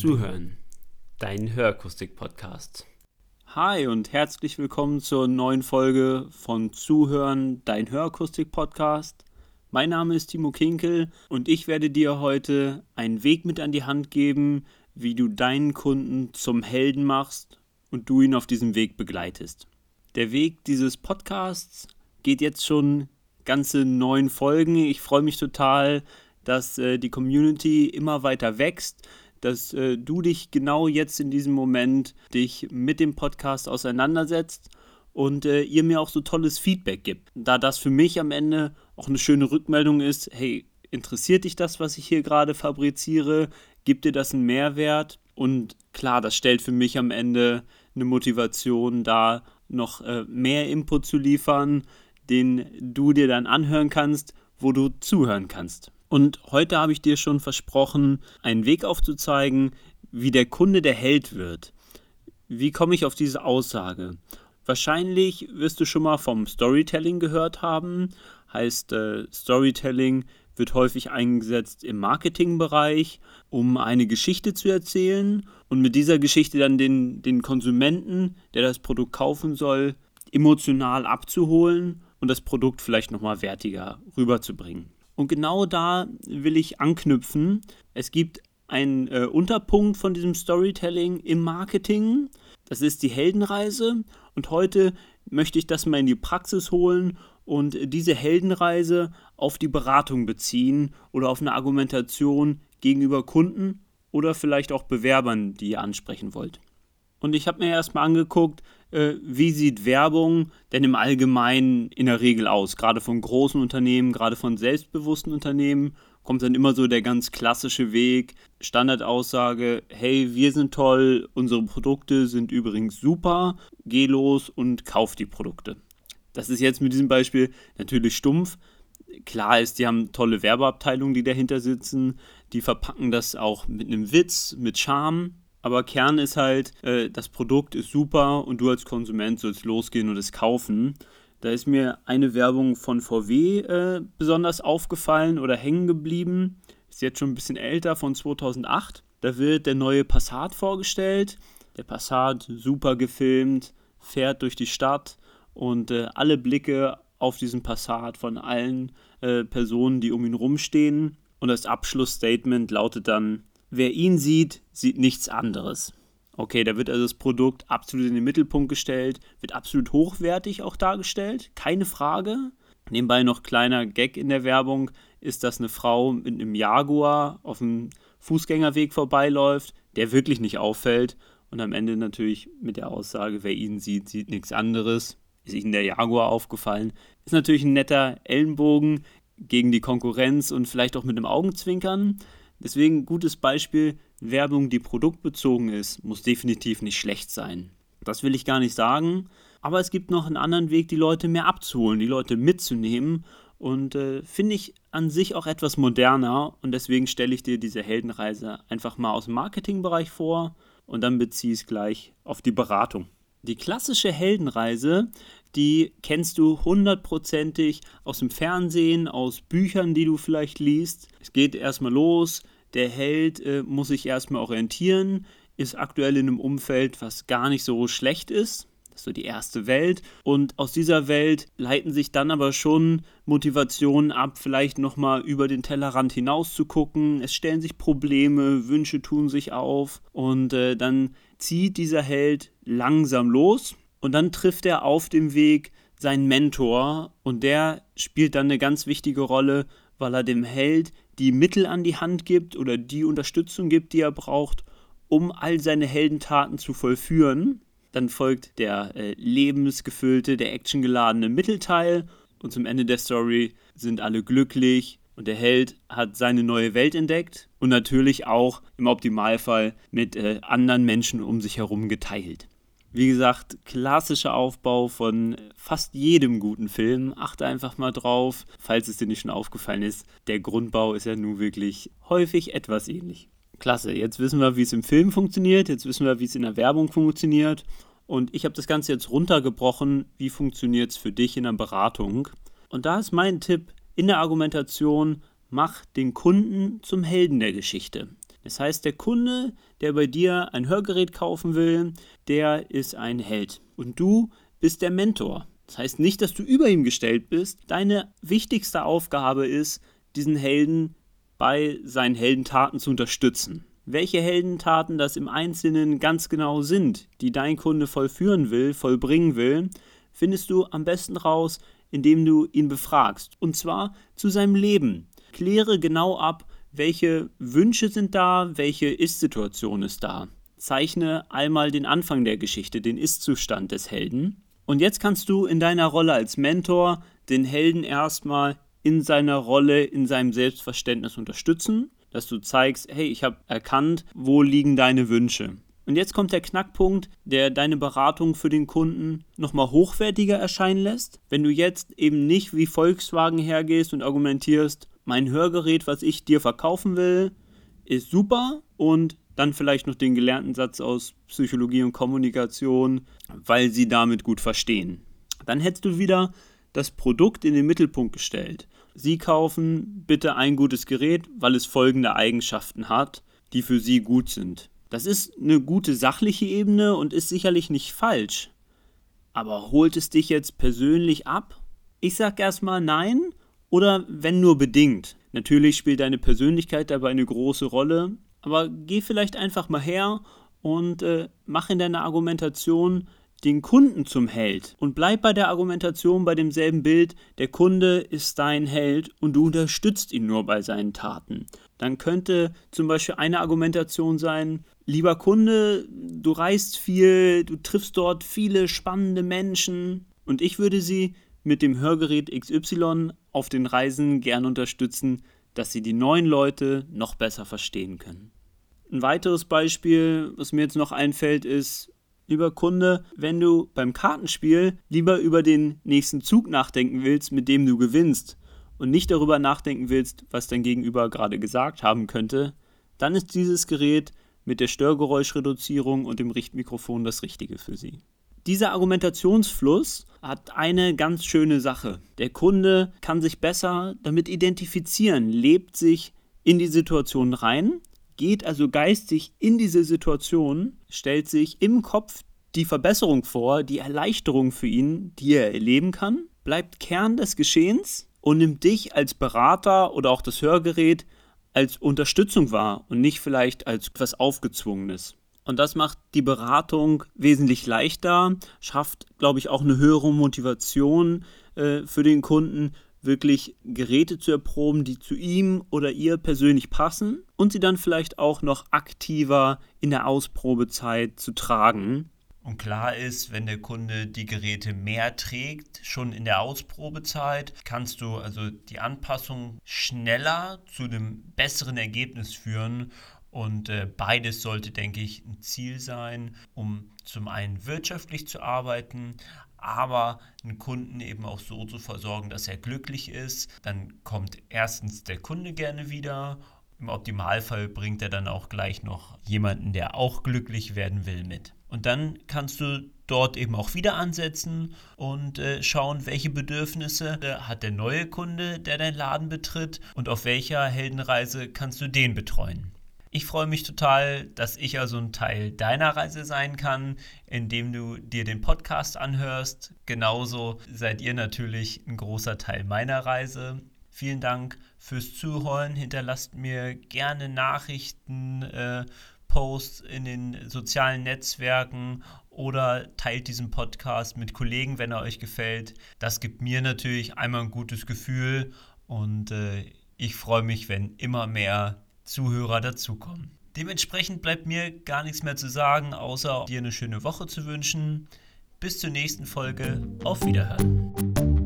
Zuhören, dein Hörakustik-Podcast. Hi und herzlich willkommen zur neuen Folge von Zuhören, dein Hörakustik-Podcast. Mein Name ist Timo Kinkel und ich werde dir heute einen Weg mit an die Hand geben, wie du deinen Kunden zum Helden machst und du ihn auf diesem Weg begleitest. Der Weg dieses Podcasts geht jetzt schon ganze neun Folgen. Ich freue mich total, dass äh, die Community immer weiter wächst, dass äh, du dich genau jetzt in diesem Moment dich mit dem Podcast auseinandersetzt und äh, ihr mir auch so tolles Feedback gibt. Da das für mich am Ende auch eine schöne Rückmeldung ist, hey, interessiert dich das, was ich hier gerade fabriziere? Gibt dir das einen Mehrwert? Und klar, das stellt für mich am Ende eine Motivation da, noch äh, mehr Input zu liefern, den du dir dann anhören kannst, wo du zuhören kannst. Und heute habe ich dir schon versprochen, einen Weg aufzuzeigen, wie der Kunde der Held wird. Wie komme ich auf diese Aussage? Wahrscheinlich wirst du schon mal vom Storytelling gehört haben. Heißt, äh, Storytelling wird häufig eingesetzt im Marketingbereich, um eine Geschichte zu erzählen und mit dieser Geschichte dann den, den Konsumenten, der das Produkt kaufen soll, emotional abzuholen und das Produkt vielleicht nochmal wertiger rüberzubringen. Und genau da will ich anknüpfen. Es gibt einen äh, Unterpunkt von diesem Storytelling im Marketing. Das ist die Heldenreise. Und heute möchte ich das mal in die Praxis holen und diese Heldenreise auf die Beratung beziehen oder auf eine Argumentation gegenüber Kunden oder vielleicht auch Bewerbern, die ihr ansprechen wollt. Und ich habe mir erstmal angeguckt, äh, wie sieht Werbung denn im Allgemeinen in der Regel aus? Gerade von großen Unternehmen, gerade von selbstbewussten Unternehmen kommt dann immer so der ganz klassische Weg, Standardaussage, hey, wir sind toll, unsere Produkte sind übrigens super, geh los und kauf die Produkte. Das ist jetzt mit diesem Beispiel natürlich stumpf. Klar ist, die haben tolle Werbeabteilungen, die dahinter sitzen, die verpacken das auch mit einem Witz, mit Charme, aber Kern ist halt, äh, das Produkt ist super und du als Konsument sollst losgehen und es kaufen. Da ist mir eine Werbung von VW äh, besonders aufgefallen oder hängen geblieben. Ist jetzt schon ein bisschen älter, von 2008. Da wird der neue Passat vorgestellt. Der Passat super gefilmt, fährt durch die Stadt und äh, alle Blicke auf diesen Passat von allen äh, Personen, die um ihn rumstehen. Und das Abschlussstatement lautet dann, Wer ihn sieht, sieht nichts anderes. Okay, da wird also das Produkt absolut in den Mittelpunkt gestellt, wird absolut hochwertig auch dargestellt, keine Frage. Nebenbei noch kleiner Gag in der Werbung ist, dass eine Frau mit einem Jaguar auf dem Fußgängerweg vorbeiläuft, der wirklich nicht auffällt und am Ende natürlich mit der Aussage, wer ihn sieht, sieht nichts anderes. Ist Ihnen der Jaguar aufgefallen? Ist natürlich ein netter Ellenbogen gegen die Konkurrenz und vielleicht auch mit einem Augenzwinkern. Deswegen gutes Beispiel, Werbung, die produktbezogen ist, muss definitiv nicht schlecht sein. Das will ich gar nicht sagen, aber es gibt noch einen anderen Weg, die Leute mehr abzuholen, die Leute mitzunehmen und äh, finde ich an sich auch etwas moderner und deswegen stelle ich dir diese Heldenreise einfach mal aus dem Marketingbereich vor und dann beziehe ich es gleich auf die Beratung. Die klassische Heldenreise, die kennst du hundertprozentig aus dem Fernsehen, aus Büchern, die du vielleicht liest. Es geht erstmal los, der Held äh, muss sich erstmal orientieren, ist aktuell in einem Umfeld, was gar nicht so schlecht ist. Das ist so die erste Welt. Und aus dieser Welt leiten sich dann aber schon Motivationen ab, vielleicht nochmal über den Tellerrand hinaus zu gucken. Es stellen sich Probleme, Wünsche tun sich auf. Und äh, dann zieht dieser Held langsam los. Und dann trifft er auf dem Weg seinen Mentor. Und der spielt dann eine ganz wichtige Rolle, weil er dem Held die Mittel an die Hand gibt oder die Unterstützung gibt, die er braucht, um all seine Heldentaten zu vollführen. Dann folgt der äh, lebensgefüllte, der actiongeladene Mittelteil und zum Ende der Story sind alle glücklich und der Held hat seine neue Welt entdeckt und natürlich auch im Optimalfall mit äh, anderen Menschen um sich herum geteilt. Wie gesagt, klassischer Aufbau von fast jedem guten Film. Achte einfach mal drauf, falls es dir nicht schon aufgefallen ist. Der Grundbau ist ja nun wirklich häufig etwas ähnlich. Klasse, jetzt wissen wir, wie es im Film funktioniert, jetzt wissen wir, wie es in der Werbung funktioniert. Und ich habe das Ganze jetzt runtergebrochen, wie funktioniert es für dich in der Beratung. Und da ist mein Tipp in der Argumentation, mach den Kunden zum Helden der Geschichte. Das heißt, der Kunde, der bei dir ein Hörgerät kaufen will, der ist ein Held. Und du bist der Mentor. Das heißt nicht, dass du über ihm gestellt bist. Deine wichtigste Aufgabe ist, diesen Helden bei seinen Heldentaten zu unterstützen. Welche Heldentaten das im Einzelnen ganz genau sind, die dein Kunde vollführen will, vollbringen will, findest du am besten raus, indem du ihn befragst. Und zwar zu seinem Leben. Kläre genau ab, welche Wünsche sind da, welche Ist-Situation ist da. Zeichne einmal den Anfang der Geschichte, den Ist-Zustand des Helden. Und jetzt kannst du in deiner Rolle als Mentor den Helden erstmal in seiner Rolle, in seinem Selbstverständnis unterstützen, dass du zeigst, hey, ich habe erkannt, wo liegen deine Wünsche. Und jetzt kommt der Knackpunkt, der deine Beratung für den Kunden nochmal hochwertiger erscheinen lässt. Wenn du jetzt eben nicht wie Volkswagen hergehst und argumentierst, mein Hörgerät, was ich dir verkaufen will, ist super und dann vielleicht noch den gelernten Satz aus Psychologie und Kommunikation, weil sie damit gut verstehen. Dann hättest du wieder das Produkt in den Mittelpunkt gestellt. Sie kaufen bitte ein gutes Gerät, weil es folgende Eigenschaften hat, die für Sie gut sind. Das ist eine gute sachliche Ebene und ist sicherlich nicht falsch. Aber holt es dich jetzt persönlich ab? Ich sag erstmal nein oder wenn nur bedingt. Natürlich spielt deine Persönlichkeit dabei eine große Rolle, aber geh vielleicht einfach mal her und äh, mach in deiner Argumentation den Kunden zum Held und bleib bei der Argumentation bei demselben Bild, der Kunde ist dein Held und du unterstützt ihn nur bei seinen Taten. Dann könnte zum Beispiel eine Argumentation sein, lieber Kunde, du reist viel, du triffst dort viele spannende Menschen und ich würde sie mit dem Hörgerät XY auf den Reisen gern unterstützen, dass sie die neuen Leute noch besser verstehen können. Ein weiteres Beispiel, was mir jetzt noch einfällt, ist, lieber Kunde, wenn du beim Kartenspiel lieber über den nächsten Zug nachdenken willst, mit dem du gewinnst, und nicht darüber nachdenken willst, was dein Gegenüber gerade gesagt haben könnte, dann ist dieses Gerät mit der Störgeräuschreduzierung und dem Richtmikrofon das Richtige für Sie. Dieser Argumentationsfluss hat eine ganz schöne Sache. Der Kunde kann sich besser damit identifizieren, lebt sich in die Situation rein geht also geistig in diese Situation, stellt sich im Kopf die Verbesserung vor, die Erleichterung für ihn, die er erleben kann, bleibt Kern des Geschehens und nimmt dich als Berater oder auch das Hörgerät als Unterstützung wahr und nicht vielleicht als etwas Aufgezwungenes. Und das macht die Beratung wesentlich leichter, schafft, glaube ich, auch eine höhere Motivation äh, für den Kunden, wirklich Geräte zu erproben, die zu ihm oder ihr persönlich passen und sie dann vielleicht auch noch aktiver in der Ausprobezeit zu tragen. Und klar ist, wenn der Kunde die Geräte mehr trägt, schon in der Ausprobezeit, kannst du also die Anpassung schneller zu einem besseren Ergebnis führen. Und äh, beides sollte, denke ich, ein Ziel sein, um zum einen wirtschaftlich zu arbeiten, aber einen Kunden eben auch so zu versorgen, dass er glücklich ist. Dann kommt erstens der Kunde gerne wieder. Im Optimalfall bringt er dann auch gleich noch jemanden, der auch glücklich werden will, mit. Und dann kannst du dort eben auch wieder ansetzen und äh, schauen, welche Bedürfnisse äh, hat der neue Kunde, der deinen Laden betritt und auf welcher Heldenreise kannst du den betreuen. Ich freue mich total, dass ich also ein Teil deiner Reise sein kann, indem du dir den Podcast anhörst. Genauso seid ihr natürlich ein großer Teil meiner Reise. Vielen Dank fürs Zuhören. Hinterlasst mir gerne Nachrichten, äh, Posts in den sozialen Netzwerken oder teilt diesen Podcast mit Kollegen, wenn er euch gefällt. Das gibt mir natürlich einmal ein gutes Gefühl und äh, ich freue mich, wenn immer mehr Zuhörer dazukommen. Dementsprechend bleibt mir gar nichts mehr zu sagen, außer dir eine schöne Woche zu wünschen. Bis zur nächsten Folge. Auf Wiederhören.